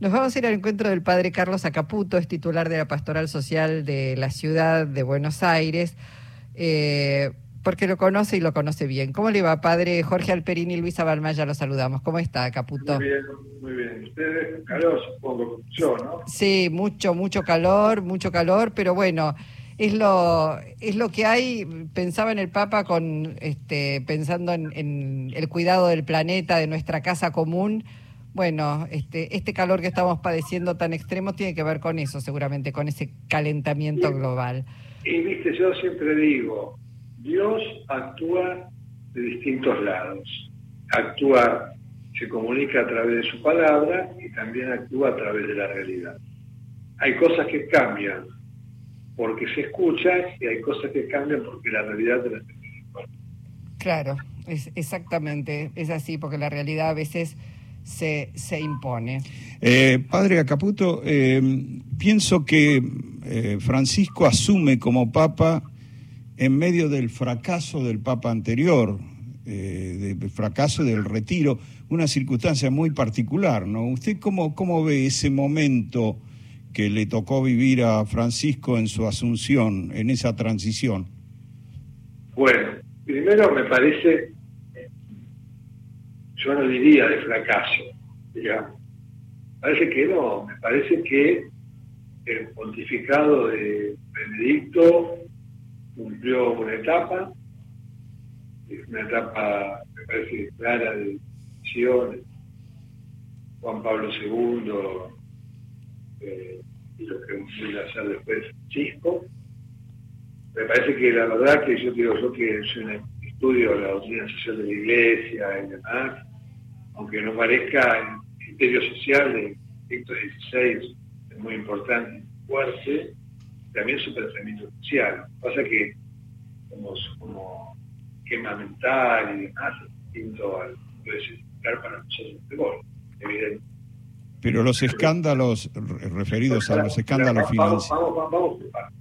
Nos vamos a ir al encuentro del padre Carlos Acaputo, es titular de la Pastoral Social de la ciudad de Buenos Aires, eh, porque lo conoce y lo conoce bien. ¿Cómo le va, padre Jorge Alperini y Luisa Balmaya? Lo saludamos. ¿Cómo está, Acaputo? Muy bien, muy bien. Ustedes, calor, supongo, yo, ¿no? Sí, mucho, mucho calor, mucho calor, pero bueno, es lo, es lo que hay. Pensaba en el Papa con, este, pensando en, en el cuidado del planeta, de nuestra casa común bueno, este, este calor que estamos padeciendo tan extremo tiene que ver con eso, seguramente, con ese calentamiento global. Y viste, yo siempre digo, Dios actúa de distintos lados. Actúa, se comunica a través de su palabra y también actúa a través de la realidad. Hay cosas que cambian porque se escuchan y hay cosas que cambian porque la realidad te las Claro, es exactamente, es así, porque la realidad a veces se, se impone. Eh, padre Acaputo, eh, pienso que eh, Francisco asume como papa en medio del fracaso del papa anterior, del fracaso del retiro, una circunstancia muy particular, ¿no? ¿Usted cómo, cómo ve ese momento que le tocó vivir a Francisco en su asunción, en esa transición? Bueno, primero me parece yo no diría de fracaso, digamos. Parece que no, me parece que el pontificado de Benedicto cumplió una etapa, una etapa, me parece, clara de misiones. Juan Pablo II eh, y lo que a hacer después Francisco. Me parece que la verdad que yo digo yo que un estudio la doctrina social de la iglesia y demás, aunque no parezca, el criterio social de Benedicto XVI es muy importante y fuerte, también su pensamiento social. Pasa que como, como esquema mental y demás es distinto al significar para nosotros de gol, evidente. Pero los escándalos referidos a los escándalos financieros. Vamos, vamos, vamos, vamos,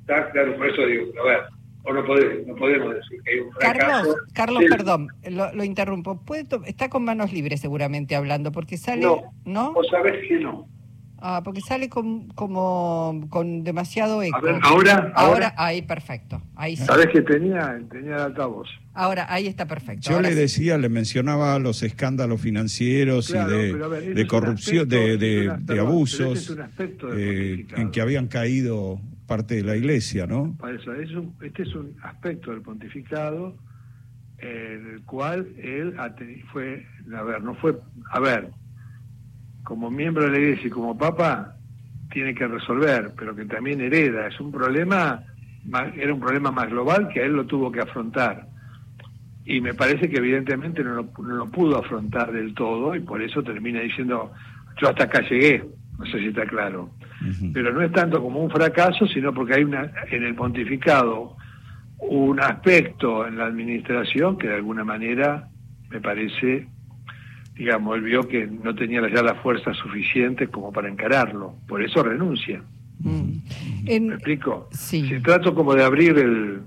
Está claro, por eso digo, a ver, o no podemos, no podemos decir que hay un fracaso. Carlos, Carlos perdón, lo, interrumpo. ¿Puede está con manos libres seguramente hablando, porque sale... No, ¿no? o sabes que no. Ah, porque sale con, como con demasiado eco. ahora, ahora, ahí perfecto. Ahí ¿Sabes que tenía? Tenía el altavoz. Ahora, ahí está perfecto. Yo le decía, le mencionaba los escándalos financieros y de, de corrupción, de, de, abusos eh, en que habían caído parte de la iglesia, ¿no? Para eso, este es un aspecto del pontificado en el cual él fue, a ver, no fue, a ver, como miembro de la iglesia y como papa, tiene que resolver, pero que también hereda. Es un problema, era un problema más global que él lo tuvo que afrontar. Y me parece que evidentemente no lo, no lo pudo afrontar del todo y por eso termina diciendo, yo hasta acá llegué, no sé si está claro pero no es tanto como un fracaso, sino porque hay una en el pontificado un aspecto en la administración que de alguna manera me parece, digamos, él vio que no tenía ya las fuerzas suficientes como para encararlo, por eso renuncia. Mm. ¿Me explico? Sí. Se trato como de abrir el,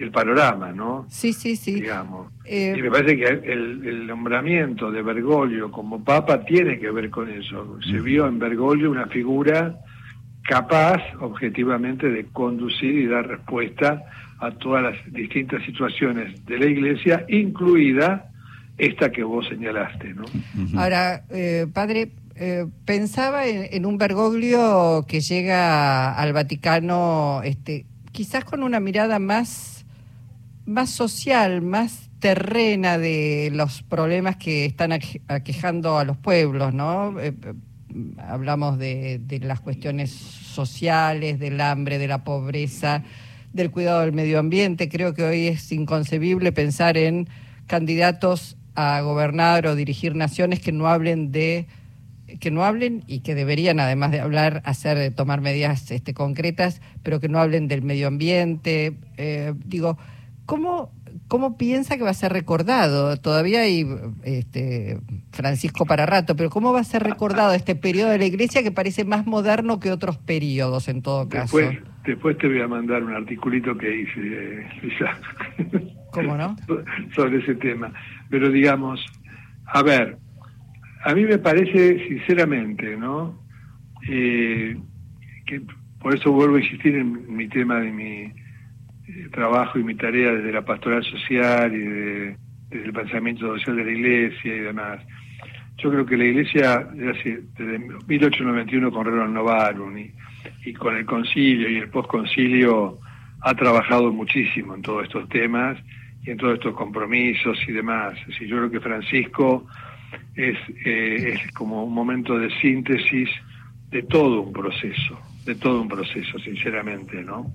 el panorama, ¿no? Sí, sí, sí. Digamos. Eh, y me parece que el, nombramiento de Bergoglio como papa tiene que ver con eso. Se vio en Bergoglio una figura capaz, objetivamente, de conducir y dar respuesta a todas las distintas situaciones de la Iglesia, incluida esta que vos señalaste, ¿no? Ahora, eh, padre, eh, pensaba en, en, un Bergoglio que llega al Vaticano, este, quizás con una mirada más más social, más terrena de los problemas que están aquejando a los pueblos, ¿no? Eh, eh, hablamos de, las cuestiones sociales, del hambre, de la pobreza, del cuidado del medio ambiente. Creo que hoy es inconcebible pensar en candidatos a gobernar o dirigir naciones que no hablen de que no hablen y que deberían además de hablar hacer tomar medidas este, concretas pero que no hablen del medio ambiente eh, digo ¿Cómo, ¿Cómo piensa que va a ser recordado? Todavía hay este, Francisco para rato, pero ¿cómo va a ser recordado este periodo de la Iglesia que parece más moderno que otros periodos en todo caso? Después, después te voy a mandar un articulito que hice, Lisa. ¿Cómo no? Sobre ese tema. Pero digamos, a ver, a mí me parece, sinceramente, ¿no? Eh, que por eso vuelvo a insistir en mi tema de mi eh, trabajo y mi tarea desde la pastoral social y desde el pensamiento social de la iglesia y demás. Yo creo que la iglesia desde, desde 1891 con Renan Novarum y, con el concilio y el posconcilio ha trabajado muchísimo en todos estos temas y en todos estos compromisos y demás. Es yo creo que Francisco eh, es como un momento de síntesis de todo un proceso, de todo un proceso, sinceramente, ¿no?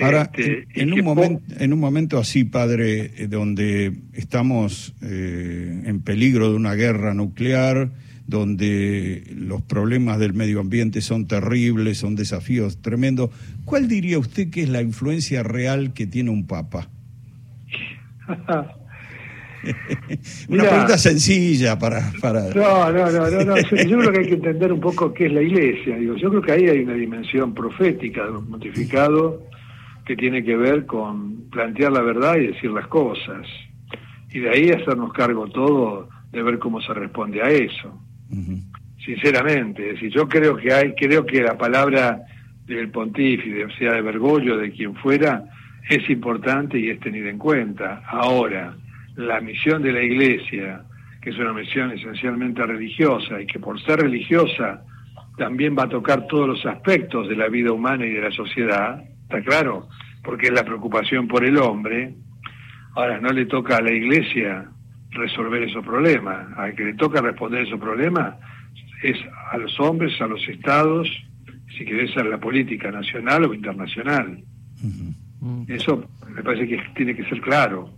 Ahora, este, en, un momento, en un momento así, padre, eh, donde estamos eh, en peligro de una guerra nuclear, donde los problemas del medio ambiente son terribles, son desafíos tremendos, ¿cuál diría usted que es la influencia real que tiene un papa? Una pregunta sencilla para, para... No, no, no, no, Yo creo que hay que entender un poco qué es la iglesia. Digo, yo creo que ahí hay una dimensión profética de un notificado que tiene que ver con plantear la verdad y decir las cosas. Y de ahí hacernos cargo todo de ver cómo se responde a eso. Sinceramente, si yo creo que hay, creo que la palabra del pontífice, sea de Bergoglio, de quien fuera, es importante y es tenida en cuenta. Ahora, la misión de la Iglesia, que es una misión esencialmente religiosa y que por ser religiosa también va a tocar todos los aspectos de la vida humana y de la sociedad, ¿está claro? Porque es la preocupación por el hombre. Ahora, no le toca a la Iglesia resolver esos problemas, al que le toca responder esos problemas es a los hombres, a los estados, si querés a la política nacional o internacional. Eso me parece que tiene que ser claro.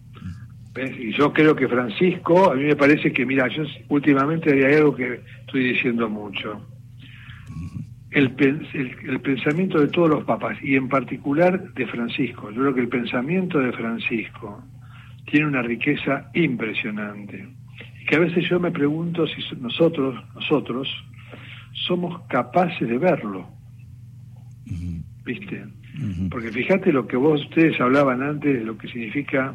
Y yo creo que Francisco, a mí me parece que, mira, yo últimamente hay algo que estoy diciendo mucho. El, el, pensamiento de todos los papas, y en particular de Francisco, yo creo que el pensamiento de Francisco tiene una riqueza impresionante. Y que a veces yo me pregunto si nosotros, nosotros, somos capaces de verlo. ¿Viste? Porque fíjate lo que vos ustedes hablaban antes de lo que significa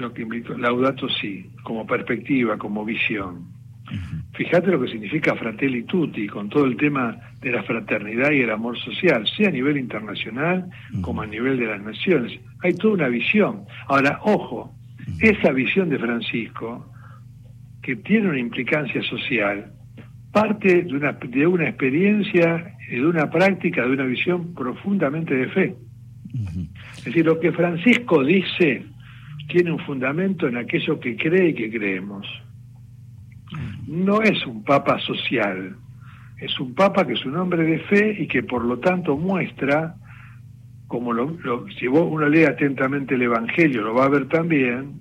lo que invito, Laudato sí, como perspectiva, como visión. Fíjate lo que significa Fratelli Tutti, con todo el tema de la fraternidad y el amor social, sea a nivel internacional como a nivel de las naciones. Hay toda una visión. Ahora, ojo, esa visión de Francisco, que tiene una implicancia social, parte de una, de una experiencia, de una práctica, de una visión profundamente de fe. Es decir, lo que Francisco dice tiene un fundamento en aquello que cree y que creemos. No es un papa social, es un papa que es un hombre de fe y que por lo tanto muestra, como lo, si uno lee atentamente el Evangelio, lo va a ver también,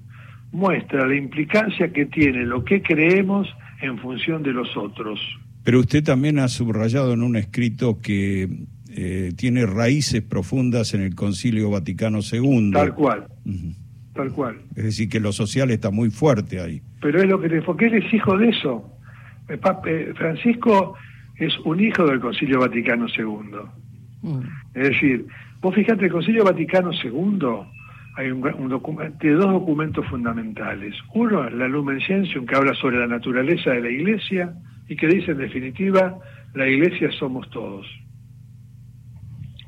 muestra la implicancia que tiene lo que creemos en función de los otros. Pero usted también ha subrayado en un escrito que eh, tiene raíces profundas en el Concilio Vaticano II. Tal cual tal cual. Es decir, que lo social está muy fuerte ahí. Pero es lo que le porque él es hijo de eso. Eh, eh, Francisco es un hijo del Concilio Vaticano II. Mm. Es decir, vos fíjate, el Concilio Vaticano II hay un, un tiene dos documentos fundamentales. Uno es la Lumen Gentium, que habla sobre la naturaleza de la Iglesia y que dice, en definitiva, la Iglesia somos todos.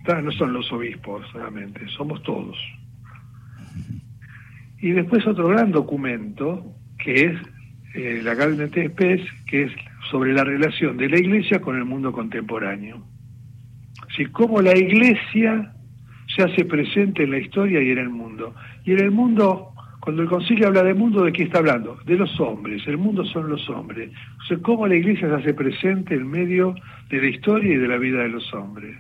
No son los obispos solamente, somos todos. Y después otro gran documento, que es eh, la Gabinete Spes, que es sobre la relación de la Iglesia con el mundo contemporáneo. Así cómo la Iglesia se hace presente en la historia y en el mundo. Y en el mundo, cuando el concilio habla de mundo, ¿de qué está hablando? De los hombres. El mundo son los hombres. O sea, cómo la Iglesia se hace presente en medio de la historia y de la vida de los hombres.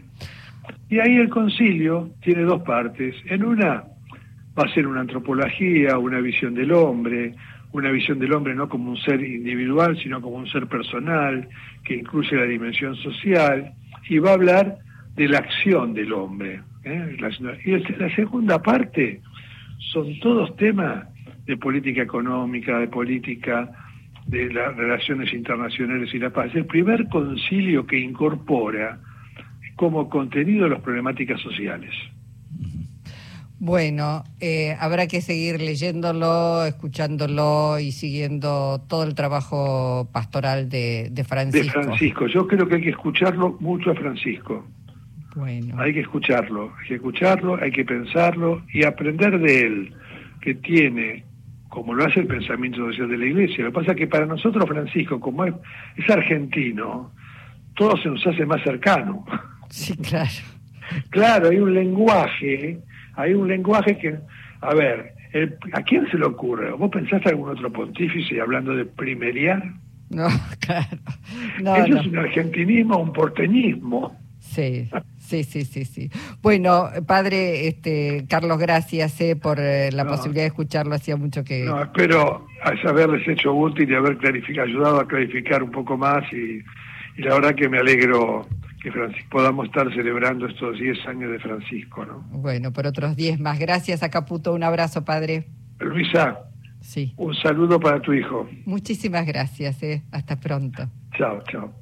Y ahí el concilio tiene dos partes. En una va a ser una antropología, una visión del hombre, una visión del hombre no como un ser individual, sino como un ser personal, que incluye la dimensión social, y va a hablar de la acción del hombre. ¿eh? Y la segunda parte son todos temas de política económica, de política de las relaciones internacionales y la paz. El primer concilio que incorpora como contenido las problemáticas sociales. Bueno, eh, habrá que seguir leyéndolo, escuchándolo y siguiendo todo el trabajo pastoral de, de Francisco. De Francisco, yo creo que hay que escucharlo mucho a Francisco. Bueno. Hay que escucharlo, hay que escucharlo, hay que pensarlo y aprender de él, que tiene, como lo hace el pensamiento social de la Iglesia. Lo que pasa es que para nosotros, Francisco, como es, es argentino, todo se nos hace más cercano. Sí, claro. Claro, hay un lenguaje, hay un lenguaje que, a ver, el- ¿a quién se le ocurre? ¿Vos pensaste algún otro pontífice hablando de primeriar? No, claro. No, Eso no. es un argentinismo, un porteñismo. Sí, sí, sí, sí, sí. Bueno, padre, este, Carlos, gracias eh, por eh, la No. posibilidad de escucharlo. Hacía mucho que... No, espero haberles hecho útil y haber clarificado, ayudado a clarificar un poco más y, y la verdad que me alegro que Francisco, podamos estar celebrando estos 10 años de Francisco. ¿no? Bueno, por otros 10 más. Gracias a Caputo. Un abrazo, padre. Luisa, Sí. un saludo para tu hijo. Muchísimas gracias. Eh. Hasta pronto. Chao, chao.